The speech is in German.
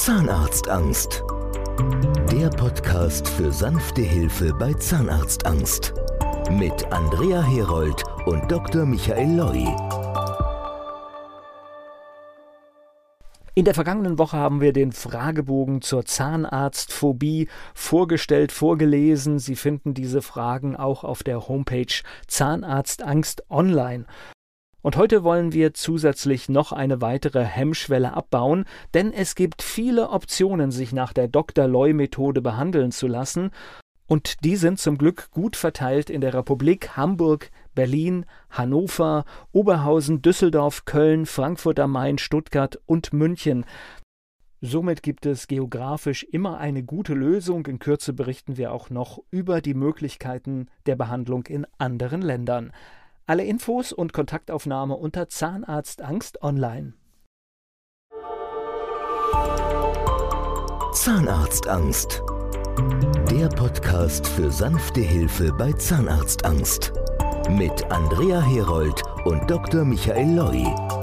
Zahnarztangst. Der Podcast für sanfte Hilfe bei Zahnarztangst. Mit Andrea Herold und Dr. Michael Loi. In der vergangenen Woche haben wir den Fragebogen zur Zahnarztphobie vorgestellt, vorgelesen. Sie finden diese Fragen auch auf der Homepage Zahnarztangst online. Und heute wollen wir zusätzlich noch eine weitere Hemmschwelle abbauen, denn es gibt viele Optionen, sich nach der Dr. Loy-Methode behandeln zu lassen, und die sind zum Glück gut verteilt in der Republik Hamburg, Berlin, Hannover, Oberhausen, Düsseldorf, Köln, Frankfurt am Main, Stuttgart und München. Somit gibt es geografisch immer eine gute Lösung. In Kürze berichten wir auch noch über die Möglichkeiten der Behandlung in anderen Ländern. Alle Infos und Kontaktaufnahme unter Zahnarztangst online. Zahnarztangst. Der Podcast für sanfte Hilfe bei Zahnarztangst. Mit Andrea Herold und Dr. Michael Loi.